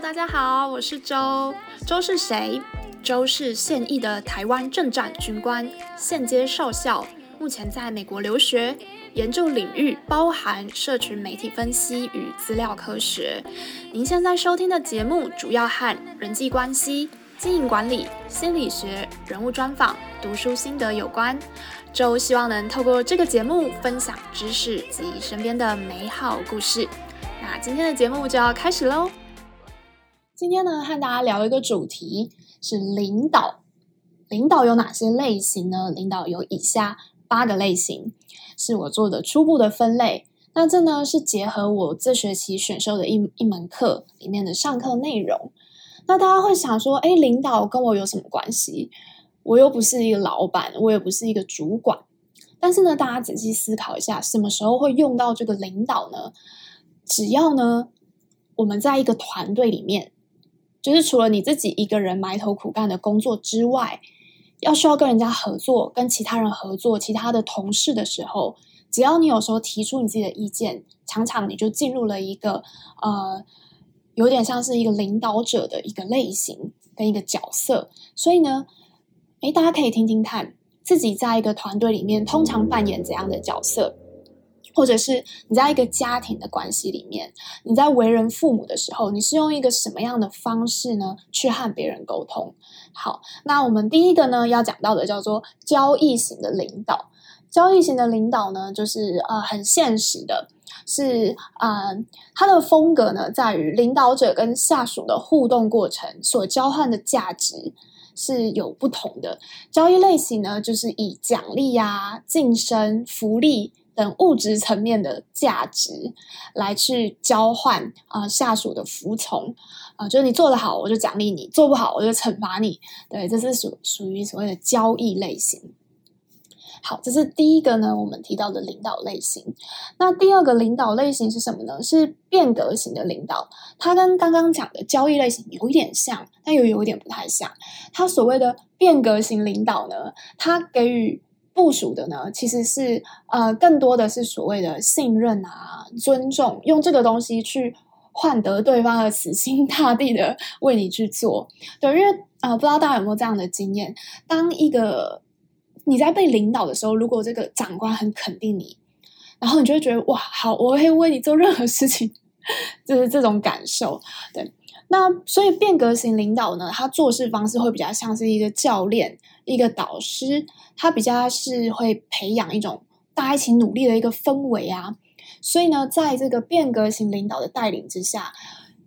大家好，我是周。周是谁？周是现役的台湾政战军官，现阶少校，目前在美国留学，研究领域包含社群媒体分析与资料科学。您现在收听的节目主要和人际关系、经营管理、心理学、人物专访、读书心得有关。周希望能透过这个节目分享知识及身边的美好故事。那今天的节目就要开始喽。今天呢，和大家聊一个主题是领导。领导有哪些类型呢？领导有以下八个类型，是我做的初步的分类。那这呢是结合我这学期选修的一一门课里面的上课内容。那大家会想说，哎，领导跟我有什么关系？我又不是一个老板，我也不是一个主管。但是呢，大家仔细思考一下，什么时候会用到这个领导呢？只要呢，我们在一个团队里面。就是除了你自己一个人埋头苦干的工作之外，要需要跟人家合作，跟其他人合作，其他的同事的时候，只要你有时候提出你自己的意见，常常你就进入了一个呃，有点像是一个领导者的一个类型跟一个角色。所以呢，诶，大家可以听听看，自己在一个团队里面通常扮演怎样的角色。或者是你在一个家庭的关系里面，你在为人父母的时候，你是用一个什么样的方式呢，去和别人沟通？好，那我们第一个呢要讲到的叫做交易型的领导。交易型的领导呢，就是呃很现实的，是呃他的风格呢在于领导者跟下属的互动过程所交换的价值是有不同的。交易类型呢，就是以奖励呀、晋升、福利。等物质层面的价值来去交换啊、下属的服从啊、就是你做得好，我就奖励你；做不好，我就惩罚你。对，这是属属于所谓的交易类型。好，这是第一个呢，我们提到的领导类型。那第二个领导类型是什么呢？是变革型的领导。它跟刚刚讲的交易类型有一点像，但又有一点不太像。它所谓的变革型领导呢，它给予。部属的呢，其实是呃，更多的是所谓的信任啊、尊重，用这个东西去换得对方的死心塌地的为你去做。对，因为啊、呃，不知道大家有没有这样的经验？当一个你在被领导的时候，如果这个长官很肯定你，然后你就会觉得哇，好，我会为你做任何事情，就是这种感受。对，那所以变革型领导呢，他做事方式会比较像是一个教练。一个导师，他比较是会培养一种大家一起努力的一个氛围啊，所以呢，在这个变革型领导的带领之下，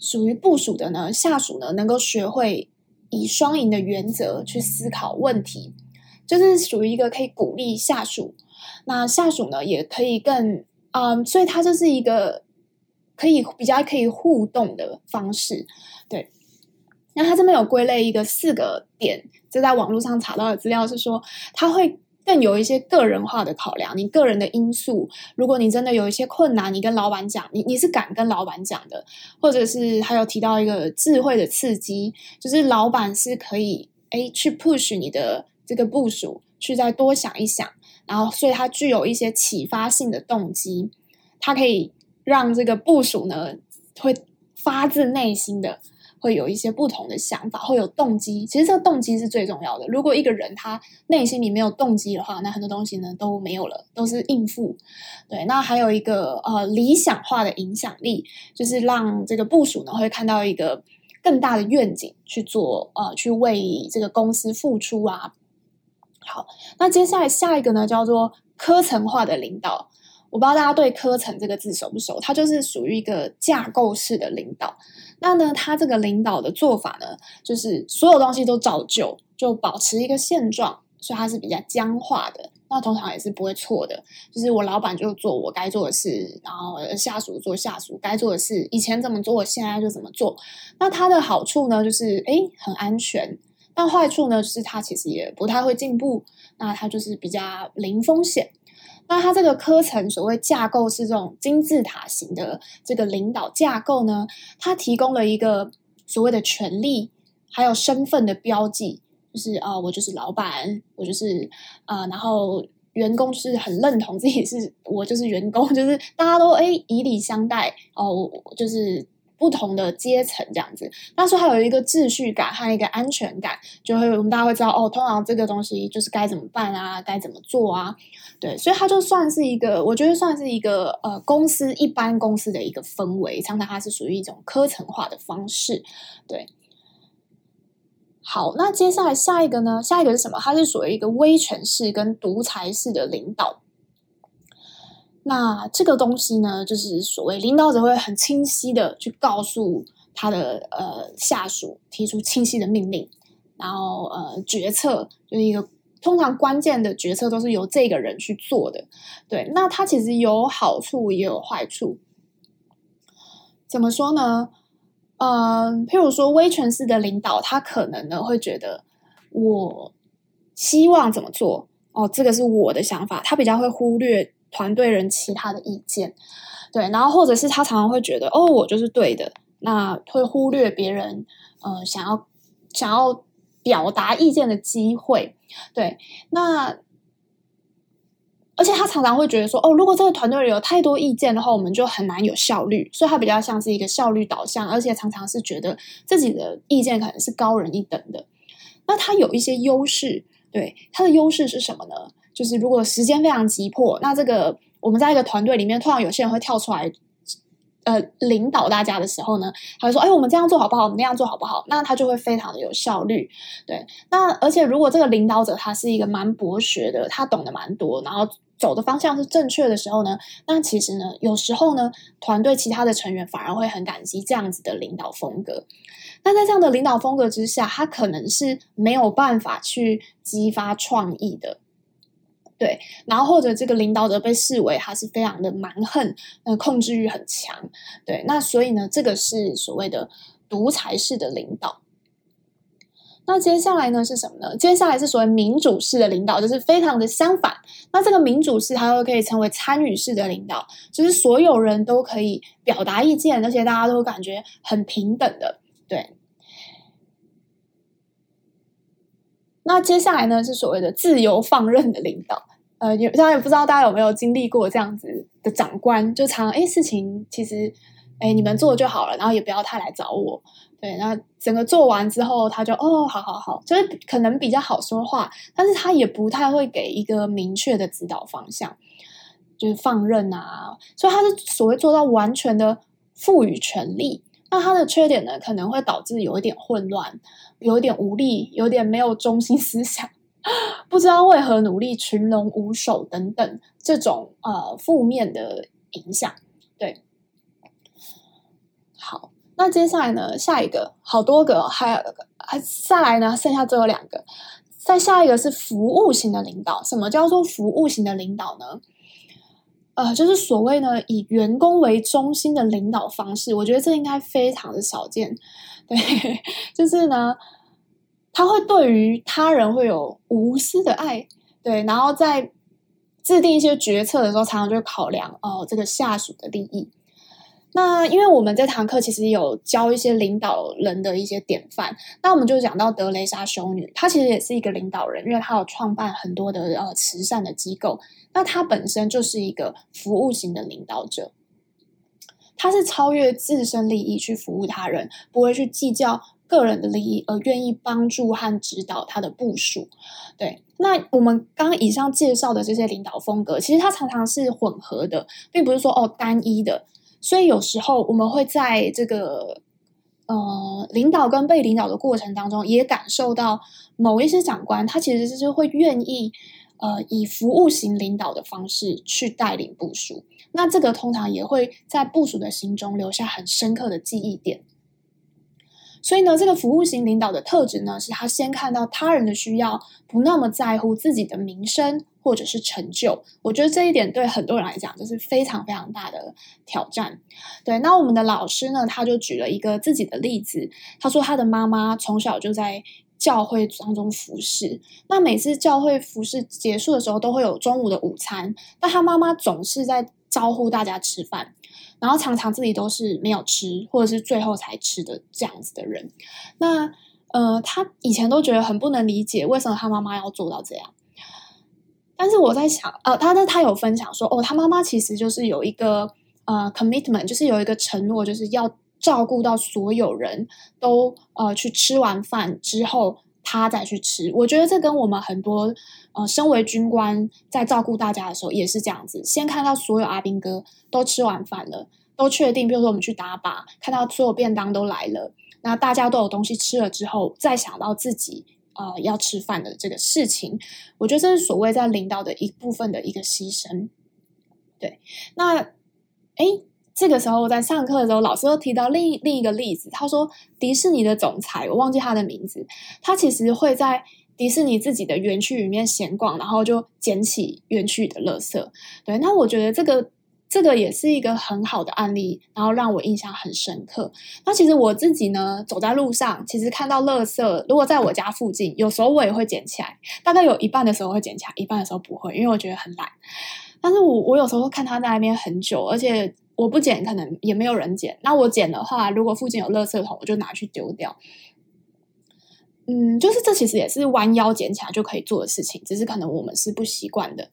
属于部属的呢，下属呢，能够学会以双赢的原则去思考问题，就是属于一个可以鼓励下属，那下属呢也可以更嗯，所以他就是一个可以比较可以互动的方式，对。那他这边有归类一个四个点，就在网络上查到的资料是说，他会更有一些个人化的考量，你个人的因素。如果你真的有一些困难，你跟老板讲，你你是敢跟老板讲的，或者是还有提到一个智慧的刺激，就是老板是可以诶去 push 你的这个部署去再多想一想，然后所以他具有一些启发性的动机，他可以让这个部署呢会发自内心的。会有一些不同的想法，会有动机。其实这个动机是最重要的。如果一个人他内心里没有动机的话，那很多东西呢都没有了，都是应付。对，那还有一个呃理想化的影响力，就是让这个部署呢会看到一个更大的愿景去做，呃，去为这个公司付出啊。好，那接下来下一个呢叫做科层化的领导。我不知道大家对“科层”这个字熟不熟？它就是属于一个架构式的领导。那呢，他这个领导的做法呢，就是所有东西都照旧，就保持一个现状，所以它是比较僵化的。那通常也是不会错的，就是我老板就做我该做的事，然后下属做下属该做的事，以前怎么做，我现在就怎么做。那它的好处呢，就是诶很安全；但坏处呢，就是它其实也不太会进步。那它就是比较零风险。那它这个科层所谓架构是这种金字塔型的这个领导架构呢，它提供了一个所谓的权力还有身份的标记，就是啊、我就是老板，我就是啊、然后员工是很认同自己是我就是员工，就是大家都诶以礼相待哦，我就是不同的阶层这样子，那时候还有一个秩序感和一个安全感，就会我们大家会知道哦，通常这个东西就是该怎么办啊，该怎么做啊，对，所以它就算是一个，我觉得算是一个呃公司一般公司的一个氛围，常常它是属于一种科层化的方式，对。好，那接下来下一个呢？下一个是什么？它是属于一个威权式跟独裁式的领导。那这个东西呢，就是所谓领导者会很清晰的去告诉他的呃下属，提出清晰的命令，然后呃决策就是一个通常关键的决策都是由这个人去做的。对，那它其实有好处也有坏处。怎么说呢？嗯，譬如说威权式的领导，他可能呢会觉得我希望怎么做哦，这个是我的想法，他比较会忽略团队人其他的意见，对，然后或者是他常常会觉得哦，我就是对的，那会忽略别人呃想要想要表达意见的机会，对，那。而且他常常会觉得说，哦，如果这个团队里有太多意见的话，我们就很难有效率。所以他比较像是一个效率导向，而且常常是觉得自己的意见可能是高人一等的。那他有一些优势，对，他的优势是什么呢？就是如果时间非常急迫，那这个我们在一个团队里面，突然有些人会跳出来。呃，领导大家的时候呢，他就说：“哎，我们这样做好不好？我们那样做好不好？”那他就会非常的有效率。对，那而且如果这个领导者他是一个蛮博学的，他懂得蛮多，然后走的方向是正确的时候呢，那其实呢，有时候呢，团队其他的成员反而会很感激这样子的领导风格。那在这样的领导风格之下，他可能是没有办法去激发创意的。对，然后或者这个领导者被视为他是非常的蛮横，呃，控制欲很强。对，那所以呢，这个是所谓的独裁式的领导。那接下来呢是什么呢？接下来是所谓民主式的领导，就是非常的相反。那这个民主式，它又可以称为参与式的领导，就是所有人都可以表达意见，而且大家都感觉很平等的。对。那接下来呢是所谓的自由放任的领导，呃，有大家也不知道大家有没有经历过这样子的长官，就常哎事情其实哎你们做就好了，然后也不要太来找我，对，那整个做完之后他就哦好好好，就是可能比较好说话，但是他也不太会给一个明确的指导方向，就是放任啊，所以他是所谓做到完全的赋予权力。那它的缺点呢，可能会导致有一点混乱，有一点无力，有点没有中心思想，不知道为何努力，群龙无首等等这种呃负面的影响。对，好，那接下来呢，下一个好多个，还有还下来呢，剩下最后两个，再下一个是服务型的领导。什么叫做服务型的领导呢？呃，就是所谓呢，以员工为中心的领导方式，我觉得这应该非常的少见。对，就是呢，他会对于他人会有无私的爱，对，然后在制定一些决策的时候，常常就考量哦，这个下属的利益。那因为我们这堂课其实有教一些领导人的一些典范，那我们就讲到德雷莎修女，她其实也是一个领导人，因为她有创办很多的呃慈善的机构，那她本身就是一个服务型的领导者，她是超越自身利益去服务他人，不会去计较个人的利益，而愿意帮助和指导他的部属。对，那我们刚刚以上介绍的这些领导风格，其实它常常是混合的，并不是说哦单一的。所以有时候我们会在这个呃领导跟被领导的过程当中，也感受到某一些长官他其实是会愿意呃以服务型领导的方式去带领部署，那这个通常也会在部署的心中留下很深刻的记忆点。所以呢，这个服务型领导的特质呢，是他先看到他人的需要，不那么在乎自己的名声。或者是成就，我觉得这一点对很多人来讲就是非常非常大的挑战。对，那我们的老师呢，他就举了一个自己的例子，他说他的妈妈从小就在教会当中服侍，那每次教会服侍结束的时候，都会有中午的午餐，但他妈妈总是在招呼大家吃饭，然后常常自己都是没有吃，或者是最后才吃的这样子的人。那呃，他以前都觉得很不能理解，为什么他妈妈要做到这样。但是我在想，呃，他他他有分享说，哦，他妈妈其实就是有一个呃 commitment，就是有一个承诺，就是要照顾到所有人都呃去吃完饭之后，他再去吃。我觉得这跟我们很多呃身为军官在照顾大家的时候也是这样子，先看到所有阿兵哥都吃完饭了，都确定，比如说我们去打靶，看到所有便当都来了，那大家都有东西吃了之后，再想到自己呃要吃饭的这个事情，我觉得这是所谓在领导的一部分的一个牺牲。对，那诶。这个时候我在上课的时候，老师又提到另另一个例子。他说，迪士尼的总裁，我忘记他的名字，他其实会在迪士尼自己的园区里面闲逛，然后就捡起园区的垃圾。对，那我觉得这个这个也是一个很好的案例，然后让我印象很深刻。那其实我自己呢，走在路上，其实看到垃圾，如果在我家附近，有时候我也会捡起来，大概有一半的时候会捡起来，一半的时候不会，因为我觉得很懒。但是我我有时候看他在那边很久，而且。我不捡，可能也没有人捡。那我捡的话，如果附近有垃圾桶，我就拿去丢掉。嗯，就是这其实也是弯腰捡起来就可以做的事情，只是可能我们是不习惯的。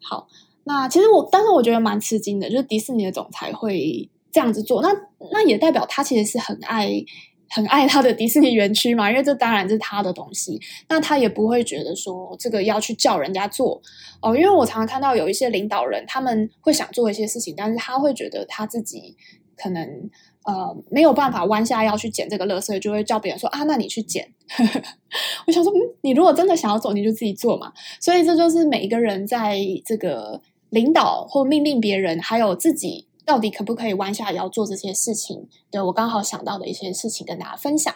好，那其实我，但是我觉得蛮吃惊的，就是迪士尼的总裁会这样子做，那那也代表他其实是很爱。很爱他的迪士尼园区嘛，因为这当然是他的东西，那他也不会觉得说这个要去叫人家做哦。因为我常常看到有一些领导人，他们会想做一些事情，但是他会觉得他自己可能呃没有办法弯下腰去捡这个垃圾，就会叫别人说啊，那你去捡。我想说，嗯，你如果真的想要做，你就自己做嘛。所以这就是每一个人在这个领导或命令别人，还有自己。到底可不可以弯下腰做这些事情？对，我刚好想到的一些事情跟大家分享。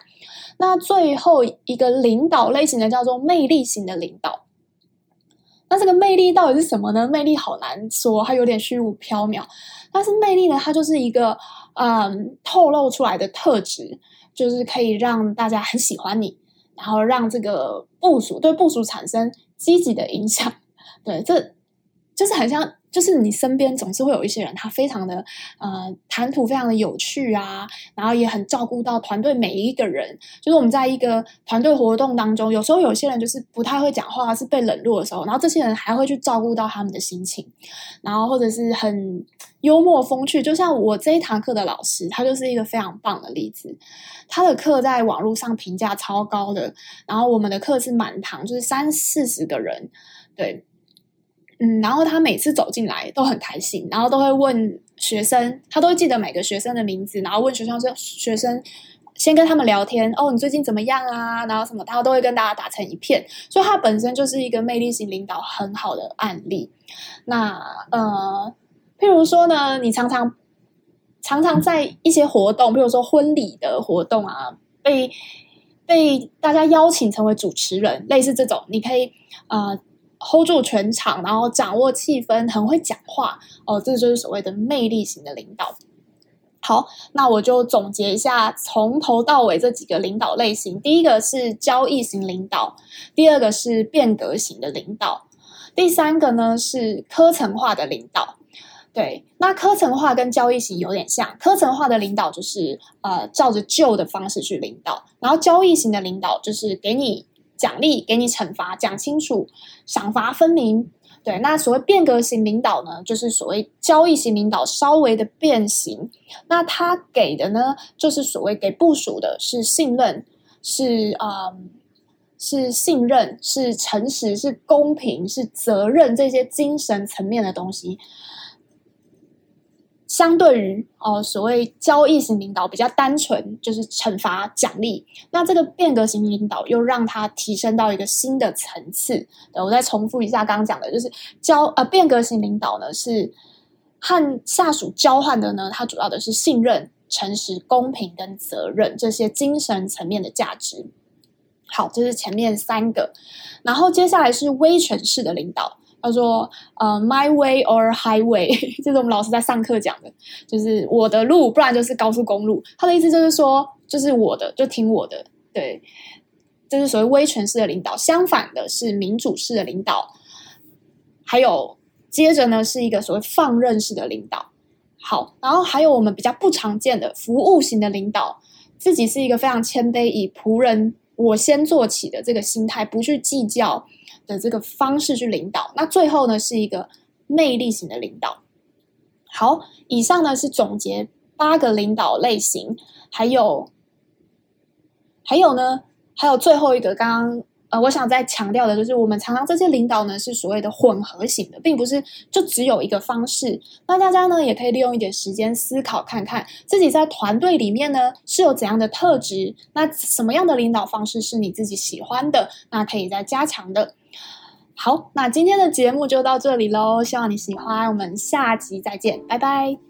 那最后一个领导类型的叫做魅力型的领导。那这个魅力到底是什么呢？魅力好难说，它有点虚无缥缈。但是魅力呢，它就是一个嗯透露出来的特质，就是可以让大家很喜欢你，然后让这个部署对部署产生积极的影响。对，这就是很像。就是你身边总是会有一些人，他非常的呃谈吐非常的有趣啊，然后也很照顾到团队每一个人。就是我们在一个团队活动当中，有时候有些人就是不太会讲话，是被冷落的时候，然后这些人还会去照顾到他们的心情，然后或者是很幽默风趣。就像我这一堂课的老师，他就是一个非常棒的例子。他的课在网络上评价超高的，然后我们的课是满堂，就是三四十个人，对。嗯，然后他每次走进来都很开心，然后都会问学生，他都会记得每个学生的名字，然后问学生说：“学生先跟他们聊天哦，你最近怎么样啊？”然后什么，他都会跟大家打成一片，所以他本身就是一个魅力型领导很好的案例。那呃，譬如说呢，你常常常常在一些活动，譬如说婚礼的活动啊，被被大家邀请成为主持人，类似这种，你可以呃。Hold 住全场，然后掌握气氛，很会讲话哦，这就是所谓的魅力型的领导。好，那我就总结一下，从头到尾这几个领导类型：第一个是交易型领导，第二个是变革型的领导，第三个呢是科层化的领导。对，那科层化跟交易型有点像，科层化的领导就是呃照着旧的方式去领导，然后交易型的领导就是给你。奖励给你惩罚，讲清楚，赏罚分明。对，那所谓变革型领导呢，就是所谓交易型领导稍微的变形。那他给的呢，就是所谓给部属的是信任，是啊、嗯，是信任，是诚实，是公平，是责任这些精神层面的东西。相对于哦，所谓交易型领导比较单纯，就是惩罚奖励。那这个变革型领导又让它提升到一个新的层次。我再重复一下刚刚讲的，就是交呃变革型领导呢是和下属交换的呢，它主要的是信任、诚实、公平跟责任这些精神层面的价值。好，这是前面三个，然后接下来是威权式的领导。他说：“呃，my way or highway，这是我们老师在上课讲的，就是我的路，不然就是高速公路。他的意思就是说，就是我的，就听我的。对，这是所谓威权式的领导。相反的是民主式的领导，还有接着呢是一个所谓放任式的领导。好，然后还有我们比较不常见的服务型的领导，自己是一个非常谦卑，以仆人我先做起的这个心态，不去计较。”的这个方式去领导，那最后呢是一个魅力型的领导。好，以上呢是总结八个领导类型，还有还有呢，还有最后一个，刚刚呃，我想再强调的就是，我们常常这些领导呢是所谓的混合型的，并不是就只有一个方式。那大家呢也可以利用一点时间思考，看看自己在团队里面呢是有怎样的特质，那什么样的领导方式是你自己喜欢的，那可以再加强的。好，那今天的节目就到这里喽，希望你喜欢，我们下集再见，拜拜。